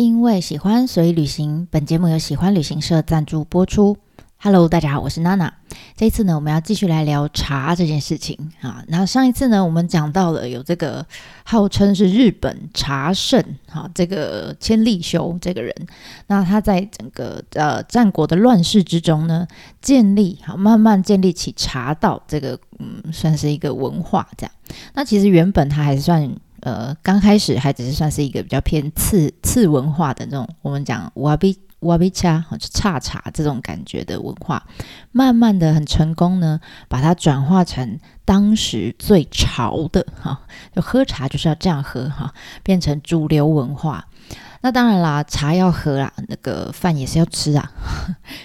因为喜欢，所以旅行。本节目由喜欢旅行社赞助播出。Hello，大家好，我是娜娜。这一次呢，我们要继续来聊茶这件事情啊。那上一次呢，我们讲到了有这个号称是日本茶圣哈，这个千利休这个人。那他在整个呃战国的乱世之中呢，建立好慢慢建立起茶道这个嗯，算是一个文化这样。那其实原本他还算。呃，刚开始还只是算是一个比较偏次次文化的那种，我们讲瓦比瓦比恰就茶茶这种感觉的文化，慢慢的很成功呢，把它转化成当时最潮的哈，就喝茶就是要这样喝哈，变成主流文化。那当然啦，茶要喝啦，那个饭也是要吃啊。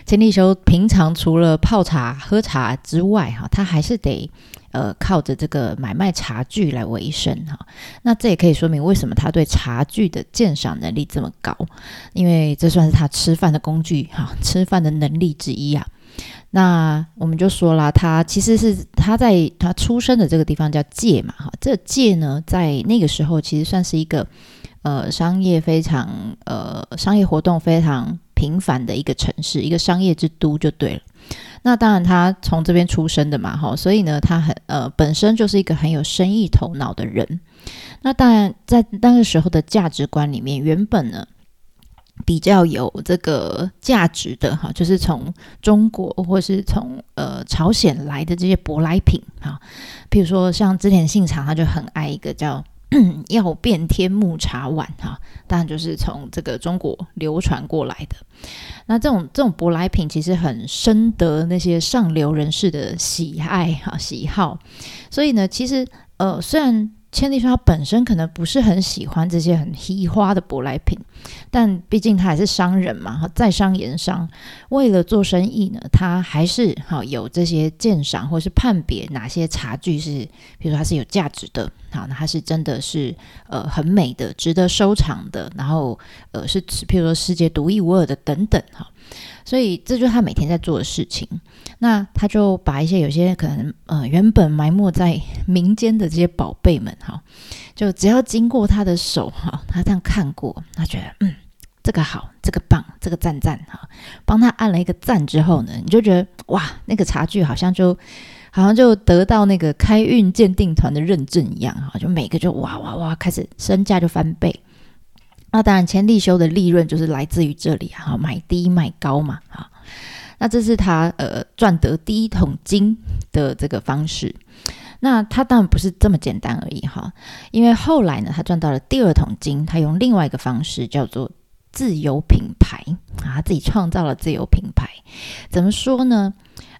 千利休平常除了泡茶喝茶之外哈，他还是得。呃，靠着这个买卖茶具来维生哈，那这也可以说明为什么他对茶具的鉴赏能力这么高，因为这算是他吃饭的工具哈，吃饭的能力之一啊。那我们就说了，他其实是他在他出生的这个地方叫界嘛哈，这界呢在那个时候其实算是一个呃商业非常呃商业活动非常频繁的一个城市，一个商业之都就对了。那当然，他从这边出生的嘛，哈，所以呢，他很呃，本身就是一个很有生意头脑的人。那当然，在那个时候的价值观里面，原本呢比较有这个价值的哈，就是从中国或是从呃朝鲜来的这些舶来品哈，比如说像织田信长，他就很爱一个叫。要变天目茶碗哈，当然就是从这个中国流传过来的。那这种这种舶来品其实很深得那些上流人士的喜爱哈喜好，所以呢，其实呃虽然。千利说他本身可能不是很喜欢这些很稀花的舶来品，但毕竟他还是商人嘛，哈，在商言商，为了做生意呢，他还是哈有这些鉴赏或是判别哪些茶具是，比如说它是有价值的，好，那它是真的是呃很美的，值得收藏的，然后呃是譬如说世界独一无二的等等，哈。所以这就是他每天在做的事情。那他就把一些有些可能呃原本埋没在民间的这些宝贝们哈，就只要经过他的手哈，他这样看过，他觉得嗯这个好，这个棒，这个赞赞哈，帮他按了一个赞之后呢，你就觉得哇那个茶具好像就好像就得到那个开运鉴定团的认证一样哈，就每个就哇哇哇开始身价就翻倍。那当然，千利休的利润就是来自于这里啊，买低卖高嘛，哈。那这是他呃赚得第一桶金的这个方式。那他当然不是这么简单而已哈，因为后来呢，他赚到了第二桶金，他用另外一个方式叫做自有品牌啊，自己创造了自有品牌。怎么说呢？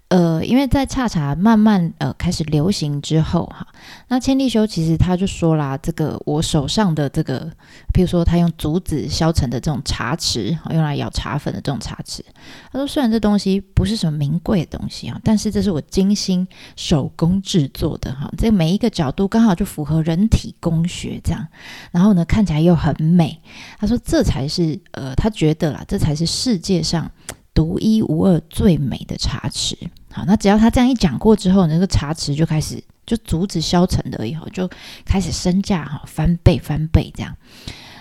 呃，因为在茶茶慢慢呃开始流行之后哈，那千利休其实他就说啦，这个我手上的这个，譬如说他用竹子削成的这种茶匙，用来舀茶粉的这种茶匙，他说虽然这东西不是什么名贵的东西啊，但是这是我精心手工制作的哈，这每一个角度刚好就符合人体工学这样，然后呢看起来又很美，他说这才是呃他觉得啦，这才是世界上。独一无二、最美的茶匙，好，那只要他这样一讲过之后，那个茶匙就开始就竹子削成的，以后就开始身价哈翻倍翻倍这样。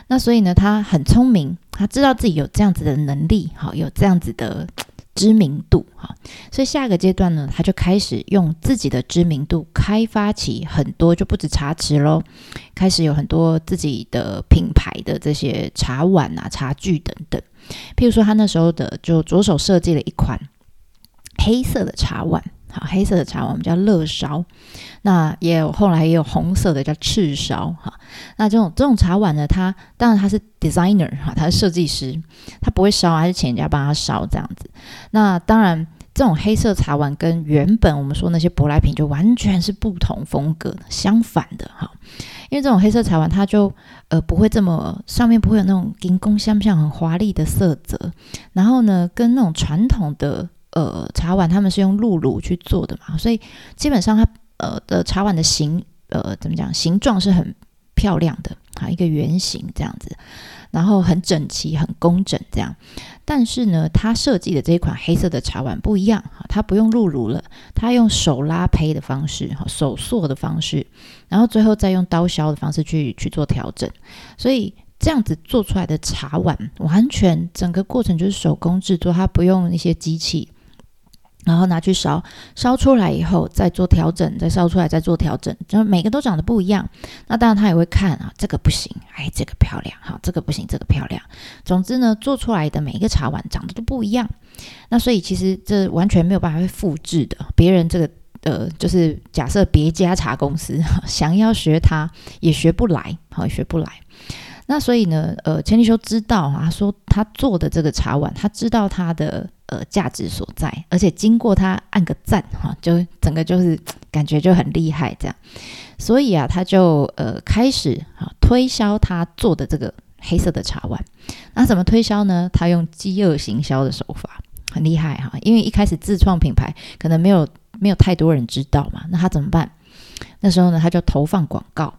那所以呢，他很聪明，他知道自己有这样子的能力，好，有这样子的知名度，哈，所以下个阶段呢，他就开始用自己的知名度开发起很多，就不止茶匙喽，开始有很多自己的品牌的这些茶碗啊、茶具等等。譬如说，他那时候的就着手设计了一款黑色的茶碗，好，黑色的茶碗我们叫乐烧，那也有后来也有红色的叫赤烧，哈，那这种这种茶碗呢，它当然它是 designer 哈，它是设计师，他不会烧，还是请人家帮他烧这样子。那当然，这种黑色茶碗跟原本我们说那些舶来品就完全是不同风格的，相反的哈。因为这种黑色茶碗，它就呃不会这么上面不会有那种金工相像很华丽的色泽，然后呢，跟那种传统的呃茶碗，他们是用露炉去做的嘛，所以基本上它呃的茶碗的形呃怎么讲形状是很漂亮的啊，一个圆形这样子，然后很整齐很工整这样。但是呢，他设计的这一款黑色的茶碗不一样哈，它不用入炉了，他用手拉胚的方式哈，手塑的方式，然后最后再用刀削的方式去去做调整，所以这样子做出来的茶碗，完全整个过程就是手工制作，它不用一些机器。然后拿去烧，烧出来以后再做调整，再烧出来再做调整，就每个都长得不一样。那当然他也会看啊，这个不行，哎，这个漂亮，好，这个不行，这个漂亮。总之呢，做出来的每一个茶碗长得都不一样。那所以其实这完全没有办法去复制的，别人这个呃，就是假设别家茶公司想要学它也学不来，好，学不来。那所以呢，呃，千利休知道啊，说他做的这个茶碗，他知道他的。呃，价值所在，而且经过他按个赞哈，就整个就是感觉就很厉害这样，所以啊，他就呃开始啊推销他做的这个黑色的茶碗。那怎么推销呢？他用饥饿行销的手法，很厉害哈。因为一开始自创品牌，可能没有没有太多人知道嘛，那他怎么办？那时候呢，他就投放广告，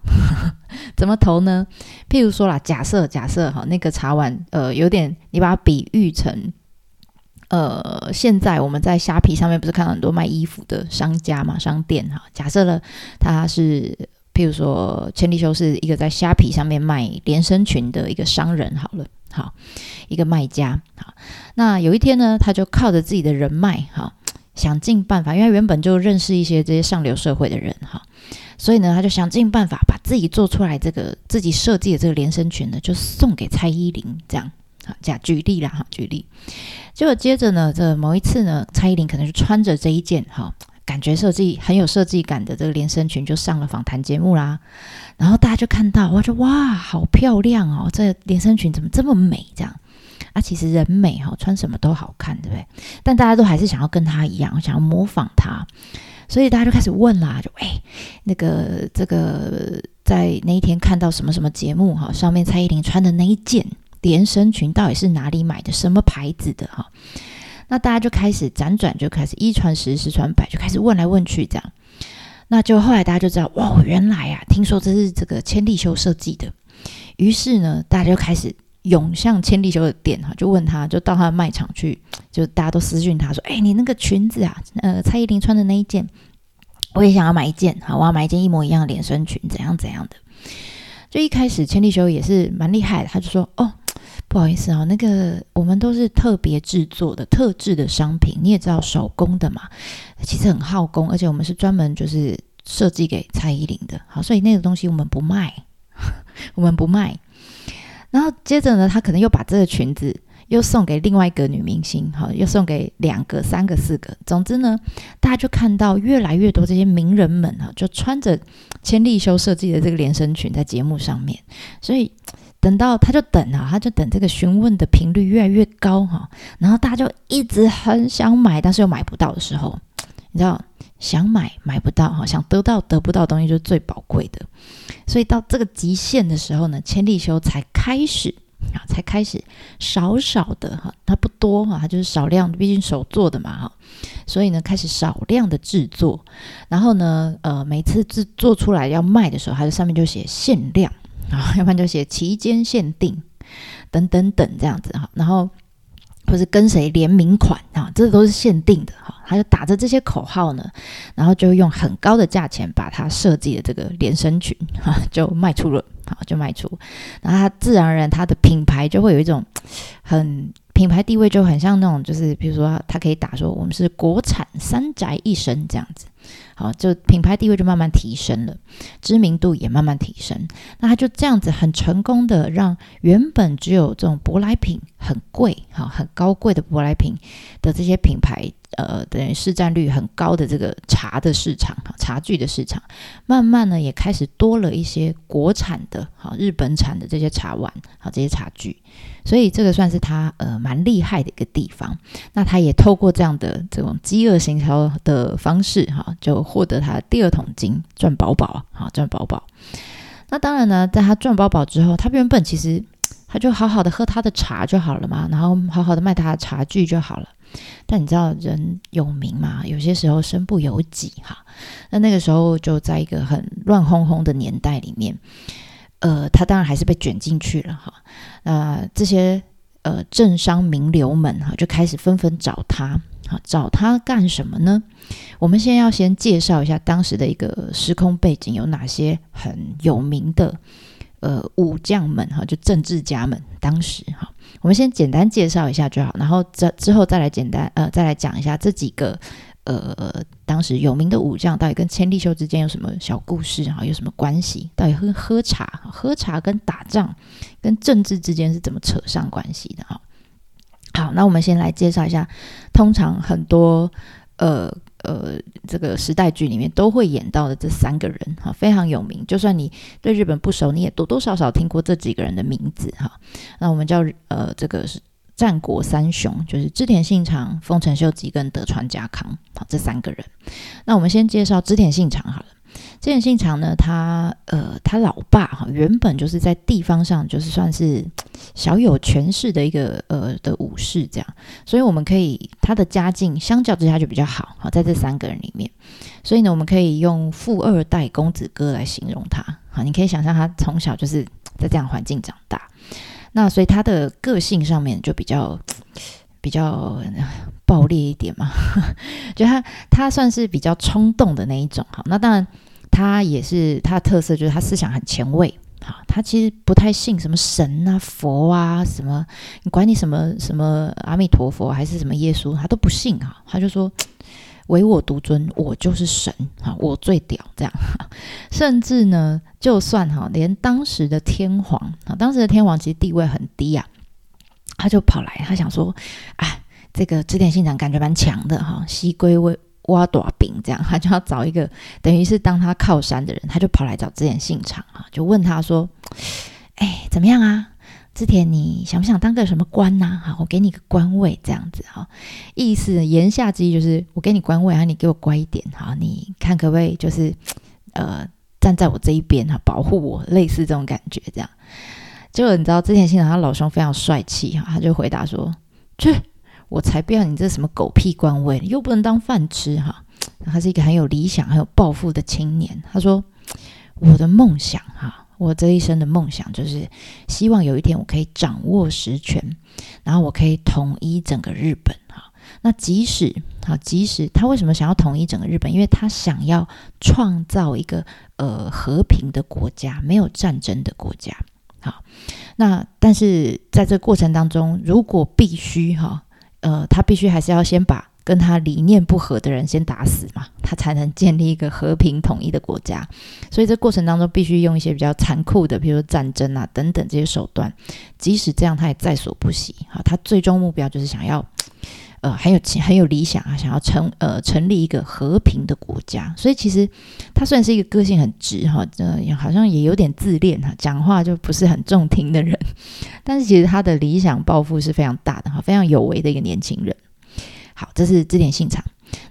怎么投呢？譬如说啦，假设假设哈，那个茶碗呃有点，你把它比喻成。呃，现在我们在虾皮上面不是看到很多卖衣服的商家嘛，商店哈。假设了他是，譬如说千里修是一个在虾皮上面卖连身裙的一个商人，好了，好一个卖家。好，那有一天呢，他就靠着自己的人脉，哈，想尽办法，因为原本就认识一些这些上流社会的人，哈，所以呢，他就想尽办法把自己做出来这个自己设计的这个连身裙呢，就送给蔡依林，这样。好，这样举例啦，哈，举例。结果接着呢，这某一次呢，蔡依林可能就穿着这一件哈，感觉设计很有设计感的这个连身裙，就上了访谈节目啦。然后大家就看到，哇就哇，好漂亮哦，这连身裙怎么这么美？这样啊，其实人美哈，穿什么都好看，对不对？但大家都还是想要跟她一样，想要模仿她，所以大家就开始问啦，就哎，那个这个在那一天看到什么什么节目哈，上面蔡依林穿的那一件。连身裙到底是哪里买的？什么牌子的？哈，那大家就开始辗转，就开始一传十，十传百，就开始问来问去，这样。那就后来大家就知道，哇，原来啊，听说这是这个千利休设计的。于是呢，大家就开始涌向千利休的店，哈，就问他，就到他的卖场去，就大家都私讯他说，哎，你那个裙子啊，呃，蔡依林穿的那一件，我也想要买一件，好，我要买一件一模一样的连身裙，怎样怎样的。就一开始千利休也是蛮厉害的，他就说，哦。不好意思啊，那个我们都是特别制作的特制的商品，你也知道手工的嘛，其实很耗工，而且我们是专门就是设计给蔡依林的，好，所以那个东西我们不卖，我们不卖。然后接着呢，他可能又把这个裙子又送给另外一个女明星，好，又送给两个、三个、四个，总之呢，大家就看到越来越多这些名人们哈，就穿着千利休设计的这个连身裙在节目上面，所以。等到他就等啊，他就等这个询问的频率越来越高哈，然后大家就一直很想买，但是又买不到的时候，你知道想买买不到哈，想得到得不到东西就是最宝贵的，所以到这个极限的时候呢，千利休才开始啊，才开始少少的哈，它不多哈，它就是少量，毕竟手做的嘛哈，所以呢开始少量的制作，然后呢呃每次制作出来要卖的时候，它就上面就写限量。啊，要不然就写期间限定，等等等这样子哈，然后或是跟谁联名款啊，这都是限定的哈。他就打着这些口号呢，然后就用很高的价钱把它设计的这个连身裙哈就卖出了，好就卖出，然后他自然而然他的品牌就会有一种很品牌地位就很像那种，就是比如说他可以打说我们是国产三宅一生这样子。好，就品牌地位就慢慢提升了，知名度也慢慢提升。那他就这样子很成功的让原本只有这种舶来品很贵、哈很高贵的舶来品的这些品牌。呃，等于市占率很高的这个茶的市场，哈，茶具的市场，慢慢呢也开始多了一些国产的，好，日本产的这些茶碗，好，这些茶具，所以这个算是他呃蛮厉害的一个地方。那他也透过这样的这种饥饿行销的方式，哈，就获得他第二桶金，赚饱饱，好，赚饱饱。那当然呢，在他赚饱饱之后，他原本其实他就好好的喝他的茶就好了嘛，然后好好的卖他的茶具就好了。但你知道人有名嘛？有些时候身不由己哈。那那个时候就在一个很乱哄哄的年代里面，呃，他当然还是被卷进去了哈。那这些呃政商名流们哈就开始纷纷找他，哈找他干什么呢？我们先要先介绍一下当时的一个时空背景，有哪些很有名的呃武将们哈，就政治家们，当时哈，我们先简单介绍一下就好，然后之之后再来简单呃再来讲一下这几个呃当时有名的武将到底跟千利休之间有什么小故事哈，有什么关系？到底喝喝茶喝茶跟打仗跟政治之间是怎么扯上关系的哈？好，那我们先来介绍一下，通常很多呃呃这个时代剧里面都会演到的这三个人哈，非常有名。就算你对日本不熟，你也多多少少听过这几个人的名字哈。那我们叫呃这个是战国三雄，就是织田信长、丰臣秀吉跟德川家康好这三个人。那我们先介绍织田信长好了。织田信长呢，他呃，他老爸哈，原本就是在地方上就是算是小有权势的一个呃的武士这样，所以我们可以他的家境相较之下就比较好，好在这三个人里面，所以呢，我们可以用富二代公子哥来形容他，好，你可以想象他从小就是在这样环境长大，那所以他的个性上面就比较 比较暴烈一点嘛，就他他算是比较冲动的那一种，好，那当然。他也是他的特色，就是他思想很前卫。好，他其实不太信什么神啊、佛啊，什么你管你什么什么阿弥陀佛还是什么耶稣，他都不信啊。他就说唯我独尊，我就是神哈，我最屌这样。甚至呢，就算哈，连当时的天皇啊，当时的天皇其实地位很低啊，他就跑来，他想说，哎，这个织田信长感觉蛮强的哈，西归位。挖短饼这样，他就要找一个等于是当他靠山的人，他就跑来找织田信长啊，就问他说：“哎，怎么样啊？织田，你想不想当个什么官呐？好，我给你个官位这样子哈。意思言下之意就是我给你官位啊，你给我乖一点哈，你看可不可以就是呃站在我这一边哈，保护我，类似这种感觉这样。结果你知道织田信长他老兄非常帅气哈，他就回答说：去。”我才不要你这什么狗屁官位，又不能当饭吃哈。他是一个很有理想、很有抱负的青年。他说：“我的梦想哈，我这一生的梦想就是希望有一天我可以掌握实权，然后我可以统一整个日本哈。那即使哈，即使他为什么想要统一整个日本？因为他想要创造一个呃和平的国家，没有战争的国家。好，那但是在这过程当中，如果必须哈。”呃，他必须还是要先把跟他理念不合的人先打死嘛，他才能建立一个和平统一的国家。所以这过程当中必须用一些比较残酷的，比如战争啊等等这些手段。即使这样，他也在所不惜。哈，他最终目标就是想要。呃，很有很有理想啊，想要成呃成立一个和平的国家，所以其实他虽然是一个个性很直哈，呃，好像也有点自恋哈，讲话就不是很中听的人，但是其实他的理想抱负是非常大的哈，非常有为的一个年轻人。好，这是织田信长。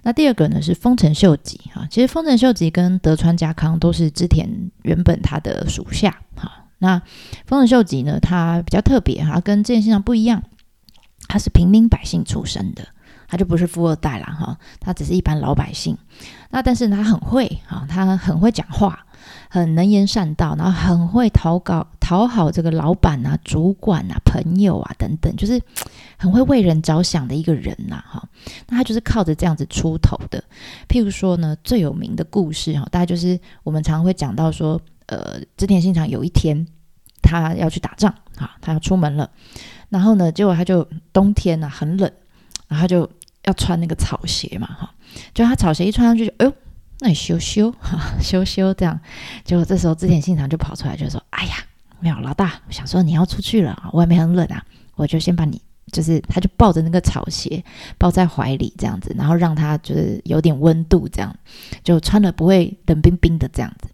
那第二个呢是丰臣秀吉哈，其实丰臣秀吉跟德川家康都是织田原本他的属下哈。那丰臣秀吉呢，他比较特别哈，跟织田信长不一样。他是平民百姓出身的，他就不是富二代啦，哈，他只是一般老百姓。那但是他很会哈，他很会讲话，很能言善道，然后很会讨搞讨好这个老板啊、主管啊、朋友啊等等，就是很会为人着想的一个人呐，哈。那他就是靠着这样子出头的。譬如说呢，最有名的故事哈，大概就是我们常会讲到说，呃，织田信长有一天他要去打仗啊，他要出门了。然后呢，结果他就冬天呢很冷，然后他就要穿那个草鞋嘛，哈，就他草鞋一穿上去，哎呦，那你修修 哈，修修这样，结果这时候织田信长就跑出来就说：“哎呀，没有老大，我想说你要出去了啊，外面很冷啊，我就先把你，就是他就抱着那个草鞋抱在怀里这样子，然后让他就是有点温度，这样就穿了不会冷冰冰的这样子。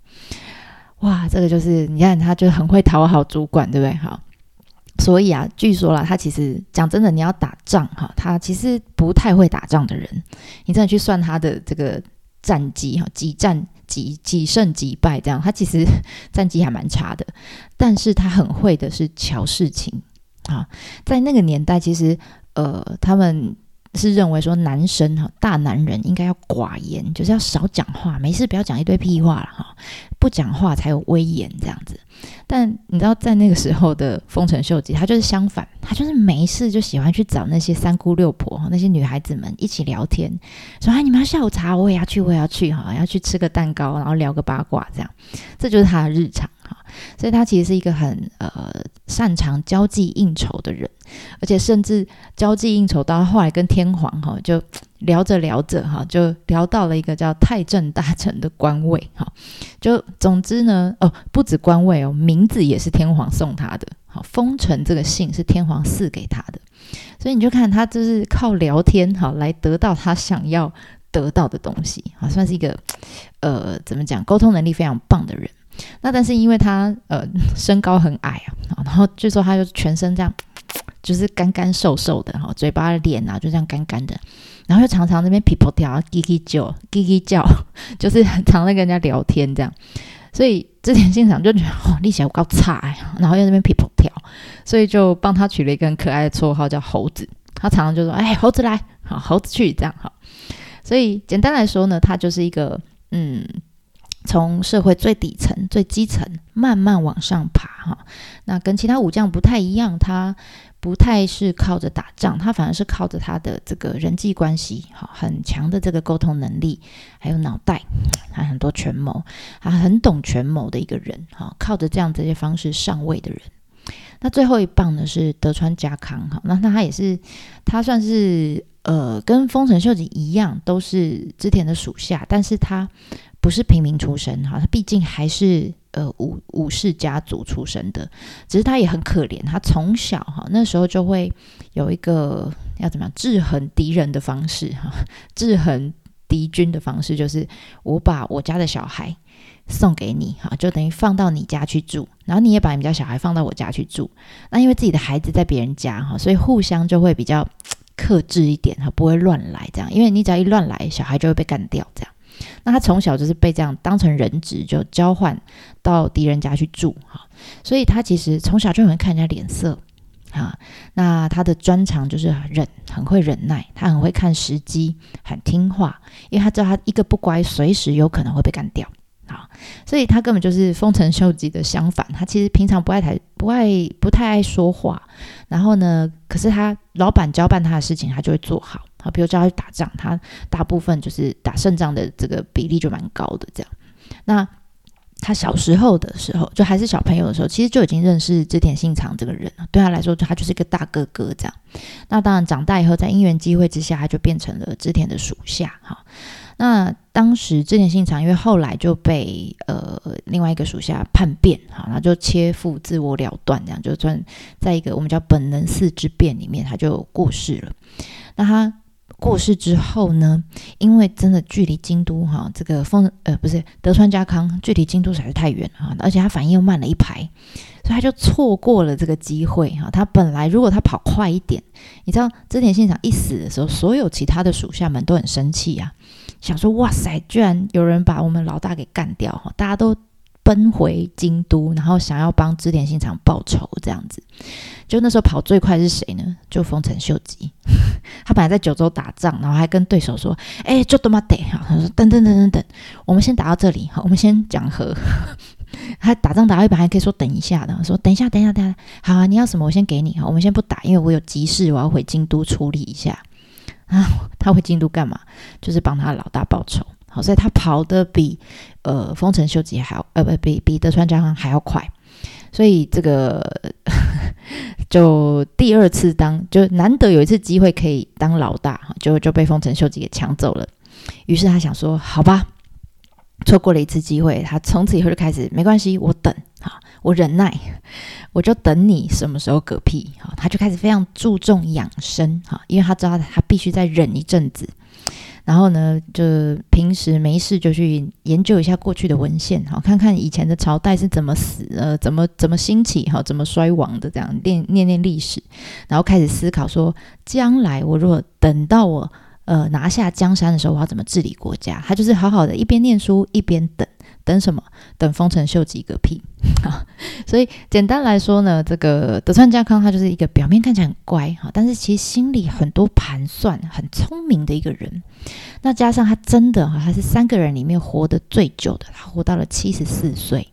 哇，这个就是你看他就很会讨好主管，对不对？好。所以啊，据说啦，他其实讲真的，你要打仗哈，他其实不太会打仗的人。你真的去算他的这个战绩哈，几战几几胜几败这样，他其实 战绩还蛮差的。但是他很会的是瞧事情啊，在那个年代，其实呃，他们。是认为说男生哈大男人应该要寡言，就是要少讲话，没事不要讲一堆屁话了哈，不讲话才有威严这样子。但你知道在那个时候的丰臣秀吉，他就是相反，他就是没事就喜欢去找那些三姑六婆那些女孩子们一起聊天，说哎你们要下午茶，我也要去，我也要去哈，要去吃个蛋糕，然后聊个八卦这样，这就是他的日常哈。所以他其实是一个很呃擅长交际应酬的人，而且甚至交际应酬到后来跟天皇哈就聊着聊着哈就聊到了一个叫太政大臣的官位哈，就总之呢哦不止官位哦，名字也是天皇送他的，好封臣这个姓是天皇赐给他的，所以你就看他就是靠聊天哈来得到他想要。得到的东西啊，算是一个呃，怎么讲，沟通能力非常棒的人。那但是因为他呃身高很矮啊，然后据说他就全身这样，就是干干瘦瘦的哈，嘴巴脸啊就这样干干的，然后又常常那边皮婆跳，叽叽叫，叽叽叫，就是很常在跟人家聊天这样。所以之前现场就觉得哦，力气好高差哎，然后又那边皮婆跳，所以就帮他取了一个很可爱的绰号叫猴子。他常常就说：“哎，猴子来，好，猴子去，这样好。”所以简单来说呢，他就是一个嗯，从社会最底层、最基层慢慢往上爬哈。那跟其他武将不太一样，他不太是靠着打仗，他反而是靠着他的这个人际关系，哈，很强的这个沟通能力，还有脑袋，他很多权谋，他很懂权谋的一个人哈。靠着这样这些方式上位的人。那最后一棒呢是德川家康哈，那那他也是他算是。呃，跟丰臣秀吉一样，都是织田的属下，但是他不是平民出身哈，他毕竟还是呃武武士家族出身的，只是他也很可怜，他从小哈那时候就会有一个要怎么样制衡敌人的方式哈，制衡敌军的方式就是我把我家的小孩送给你哈，就等于放到你家去住，然后你也把你们家小孩放到我家去住，那因为自己的孩子在别人家哈，所以互相就会比较。克制一点，哈不会乱来，这样，因为你只要一乱来，小孩就会被干掉，这样。那他从小就是被这样当成人质，就交换到敌人家去住，哈。所以他其实从小就很看人家脸色，啊。那他的专长就是忍，很会忍耐，他很会看时机，很听话，因为他知道他一个不乖，随时有可能会被干掉。啊，所以他根本就是丰臣秀吉的相反。他其实平常不爱太，不爱不太爱说话。然后呢，可是他老板交办他的事情，他就会做好。好，比如叫他去打仗，他大部分就是打胜仗的这个比例就蛮高的。这样，那他小时候的时候，就还是小朋友的时候，其实就已经认识织田信长这个人了。对他来说，他就是一个大哥哥这样。那当然，长大以后，在因缘机会之下，他就变成了织田的属下。哈。那当时织田信长因为后来就被呃另外一个属下叛变，好，那就切腹自我了断，这样就算在一个我们叫本能寺之变里面，他就过世了。那他过世之后呢，因为真的距离京都哈，这个丰呃不是德川家康距离京都实在是太远了，而且他反应又慢了一排，所以他就错过了这个机会哈。他本来如果他跑快一点，你知道织田信长一死的时候，所有其他的属下们都很生气呀。想说哇塞，居然有人把我们老大给干掉哈！大家都奔回京都，然后想要帮织田信长报仇，这样子。就那时候跑最快是谁呢？就丰臣秀吉。他本来在九州打仗，然后还跟对手说：“哎，就他妈得哈！”他说：“等等等等等，我们先打到这里，好，我们先讲和。”他打仗打到一半还可以说等一下的，说等一下，等一下，等一下，好啊，你要什么我先给你哈，我们先不打，因为我有急事，我要回京都处理一下。啊，他回京都干嘛？就是帮他老大报仇。好，所以他跑的比呃丰臣秀吉还要，呃不比比德川家康还要快。所以这个 就第二次当，就难得有一次机会可以当老大，就就被丰臣秀吉给抢走了。于是他想说，好吧，错过了一次机会，他从此以后就开始没关系，我等啊。我忍耐，我就等你什么时候嗝屁哈，他就开始非常注重养生哈，因为他知道他必须再忍一阵子，然后呢，就平时没事就去研究一下过去的文献好，看看以前的朝代是怎么死呃，怎么怎么兴起哈，怎么衰亡的这样念念念历史，然后开始思考说，将来我如果等到我呃拿下江山的时候，我要怎么治理国家？他就是好好的一边念书一边等。等什么？等丰臣秀吉个屁啊！所以简单来说呢，这个德川家康他就是一个表面看起来很乖哈，但是其实心里很多盘算，很聪明的一个人。那加上他真的哈，他是三个人里面活得最久的，他活到了七十四岁。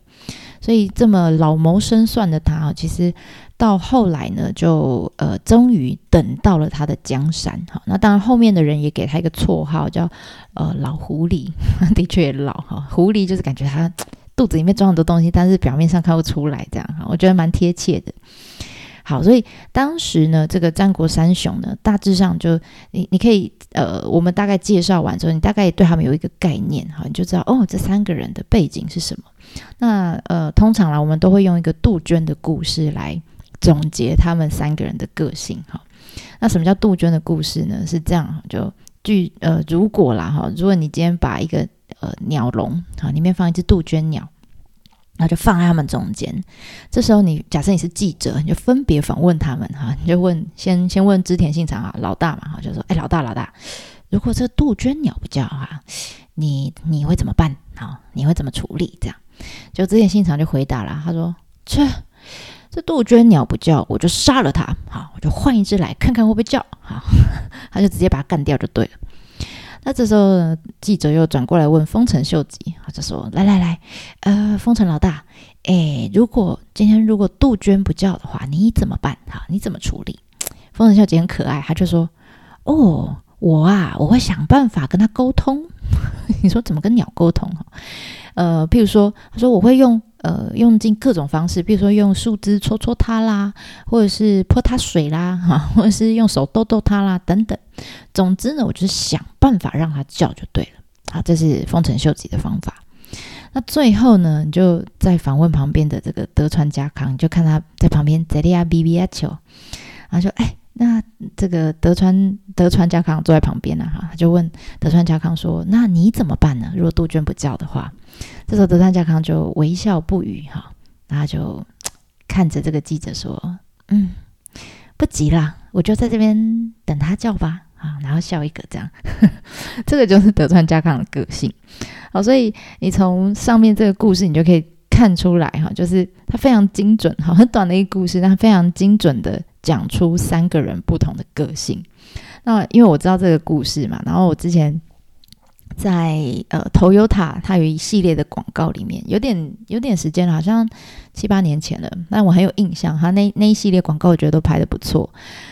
所以这么老谋深算的他啊，其实到后来呢，就呃，终于等到了他的江山。哈，那当然后面的人也给他一个绰号叫呃老狐狸，的确老哈。狐狸就是感觉他肚子里面装很多东西，但是表面上看不出来，这样哈，我觉得蛮贴切的。好，所以当时呢，这个战国三雄呢，大致上就你你可以呃，我们大概介绍完之后，你大概对他们有一个概念哈，你就知道哦，这三个人的背景是什么。那呃，通常啦，我们都会用一个杜鹃的故事来总结他们三个人的个性哈。那什么叫杜鹃的故事呢？是这样，就据呃，如果啦哈，如果你今天把一个呃鸟笼啊，里面放一只杜鹃鸟。那就放在他们中间。这时候，你假设你是记者，你就分别访问他们哈。你就问，先先问织田信长啊，老大嘛哈，就说：“哎，老大老大，如果这杜鹃鸟不叫哈，你你会怎么办？好，你会怎么处理？”这样，就织田信长就回答了，他说：“这这杜鹃鸟不叫，我就杀了它。好，我就换一只来看看会不会叫。好，他就直接把它干掉就对了。”那这时候，记者又转过来问丰臣秀吉，他就说：“来来来，呃，丰臣老大，哎，如果今天如果杜鹃不叫的话，你怎么办？哈，你怎么处理？”丰臣秀吉很可爱，他就说：“ 哦，我啊，我会想办法跟他沟通。你说怎么跟鸟沟通？哈，呃，譬如说，他说我会用。”呃，用尽各种方式，比如说用树枝戳戳它啦，或者是泼它水啦，哈，或者是用手逗逗它啦，等等。总之呢，我就是想办法让它叫就对了。好，这是丰臣秀吉的方法。那最后呢，你就在访问旁边的这个德川家康，就看他在旁边在利亚比比亚球，然后说：“哎。”那这个德川德川家康坐在旁边呢，哈，他就问德川家康说：“那你怎么办呢？如果杜鹃不叫的话？”这时候德川家康就微笑不语，哈，然后就看着这个记者说：“嗯，不急啦，我就在这边等他叫吧。”啊，然后笑一个，这样，这个就是德川家康的个性。好，所以你从上面这个故事，你就可以看出来，哈，就是他非常精准，哈，很短的一个故事，但非常精准的。讲出三个人不同的个性。那因为我知道这个故事嘛，然后我之前在呃 Toyota 它有一系列的广告里面，有点有点时间了，好像七八年前了，但我很有印象。他那那一系列广告，我觉得都拍的不错。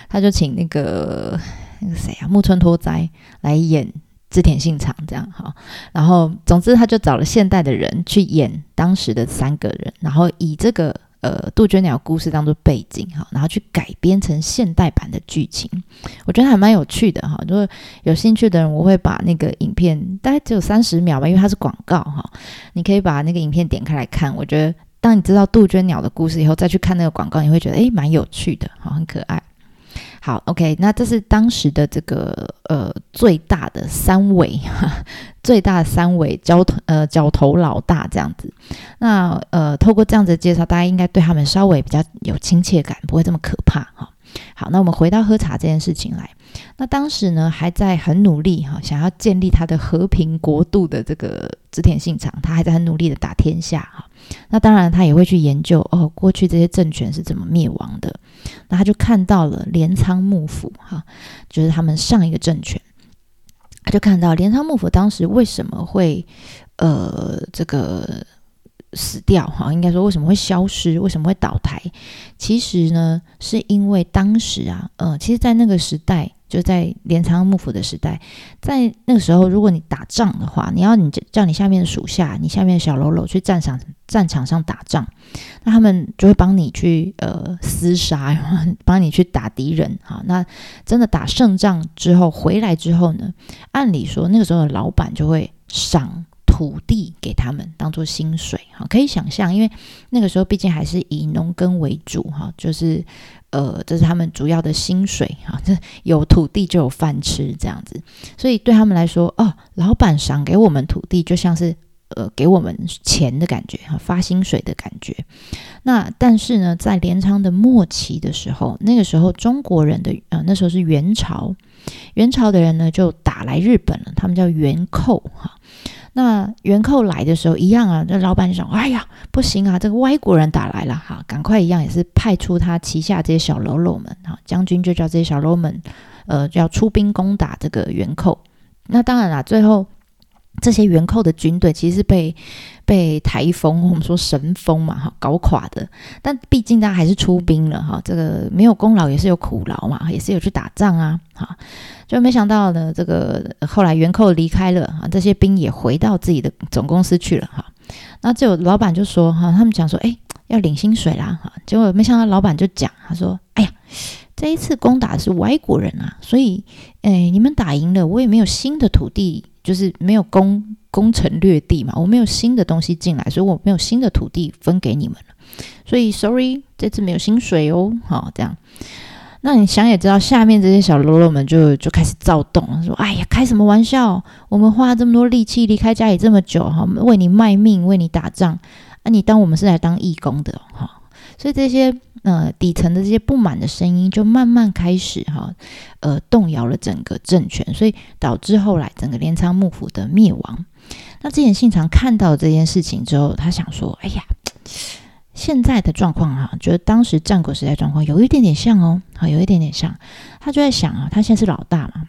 他就请那个那个谁啊，木村拓哉来演织田信长这样哈。然后总之他就找了现代的人去演当时的三个人，然后以这个。呃，杜鹃鸟故事当做背景哈，然后去改编成现代版的剧情，我觉得还蛮有趣的哈。如果有兴趣的人，我会把那个影片大概只有三十秒吧，因为它是广告哈，你可以把那个影片点开来看。我觉得当你知道杜鹃鸟的故事以后，再去看那个广告，你会觉得诶蛮有趣的，好，很可爱。好，OK，那这是当时的这个呃最大的三位，最大的三位角头呃角头老大这样子。那呃透过这样子的介绍，大家应该对他们稍微比较有亲切感，不会这么可怕哈。好，那我们回到喝茶这件事情来。那当时呢，还在很努力哈，想要建立他的和平国度的这个织田信长，他还在很努力的打天下哈。那当然，他也会去研究哦，过去这些政权是怎么灭亡的。那他就看到了镰仓幕府哈，就是他们上一个政权，他就看到镰仓幕府当时为什么会呃这个。死掉哈，应该说为什么会消失？为什么会倒台？其实呢，是因为当时啊，呃，其实，在那个时代，就在镰仓幕府的时代，在那个时候，如果你打仗的话，你要你叫你下面的属下，你下面的小喽啰去战场战场上打仗，那他们就会帮你去呃厮杀，帮你去打敌人好。那真的打胜仗之后回来之后呢，按理说那个时候的老板就会赏。土地给他们当做薪水，哈，可以想象，因为那个时候毕竟还是以农耕为主，哈，就是呃，这是他们主要的薪水，哈，这 有土地就有饭吃这样子，所以对他们来说，哦，老板赏给我们土地，就像是呃给我们钱的感觉，哈，发薪水的感觉。那但是呢，在镰仓的末期的时候，那个时候中国人的呃那时候是元朝，元朝的人呢就打来日本了，他们叫元寇，哈。那元寇来的时候一样啊，那老板想：哎呀，不行啊，这个外国人打来了，哈，赶快一样也是派出他旗下这些小喽啰们，哈，将军就叫这些小喽啰们，呃，要出兵攻打这个元寇。那当然啦，最后这些元寇的军队其实是被被台风，我们说神风嘛，哈，搞垮的。但毕竟大家还是出兵了，哈，这个没有功劳也是有苦劳嘛，也是有去打仗啊，哈。就没想到呢，这个后来元寇离开了哈，这些兵也回到自己的总公司去了哈。那这有老板就说哈，他们讲说，哎，要领薪水啦哈。结果没想到老板就讲，他说，哎呀，这一次攻打的是外国人啊，所以，哎，你们打赢了，我也没有新的土地，就是没有攻攻城略地嘛，我没有新的东西进来，所以我没有新的土地分给你们了。所以，sorry，这次没有薪水哦。好，这样。那你想也知道，下面这些小喽啰们就就开始躁动了，说：“哎呀，开什么玩笑？我们花这么多力气，离开家里这么久，哈，为你卖命，为你打仗，啊，你当我们是来当义工的，哈。所以这些呃底层的这些不满的声音，就慢慢开始哈，呃，动摇了整个政权，所以导致后来整个镰仓幕府的灭亡。那之前信长看到这件事情之后，他想说：“哎呀。”现在的状况哈，觉得当时战国时代状况有一点点像哦，好，有一点点像。他就在想啊，他现在是老大嘛，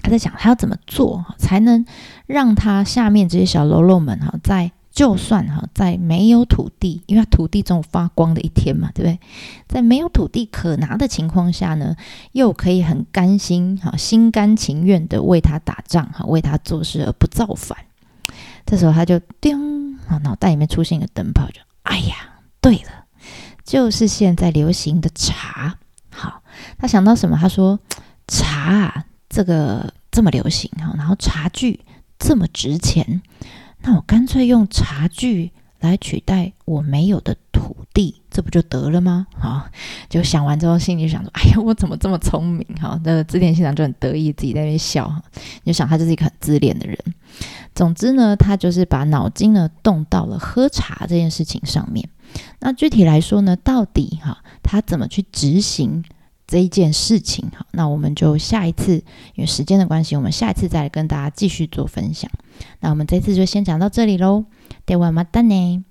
他在想他要怎么做才能让他下面这些小喽啰们哈，在就算哈在没有土地，因为他土地总有发光的一天嘛，对不对？在没有土地可拿的情况下呢，又可以很甘心哈，心甘情愿的为他打仗哈，为他做事而不造反。这时候他就叮啊，脑袋里面出现一个灯泡，就哎呀。对了，就是现在流行的茶。好，他想到什么？他说：“茶啊这个这么流行哈，然后茶具这么值钱，那我干脆用茶具来取代我没有的土地，这不就得了吗？”好，就想完之后，心里想说：“哎呀，我怎么这么聪明？”哈，那织田信长就很得意，自己在那边笑哈。你就想，他就是一个很自恋的人。总之呢，他就是把脑筋呢动到了喝茶这件事情上面。那具体来说呢，到底哈他怎么去执行这一件事情？哈，那我们就下一次，因为时间的关系，我们下一次再来跟大家继续做分享。那我们这次就先讲到这里喽，ではまたね。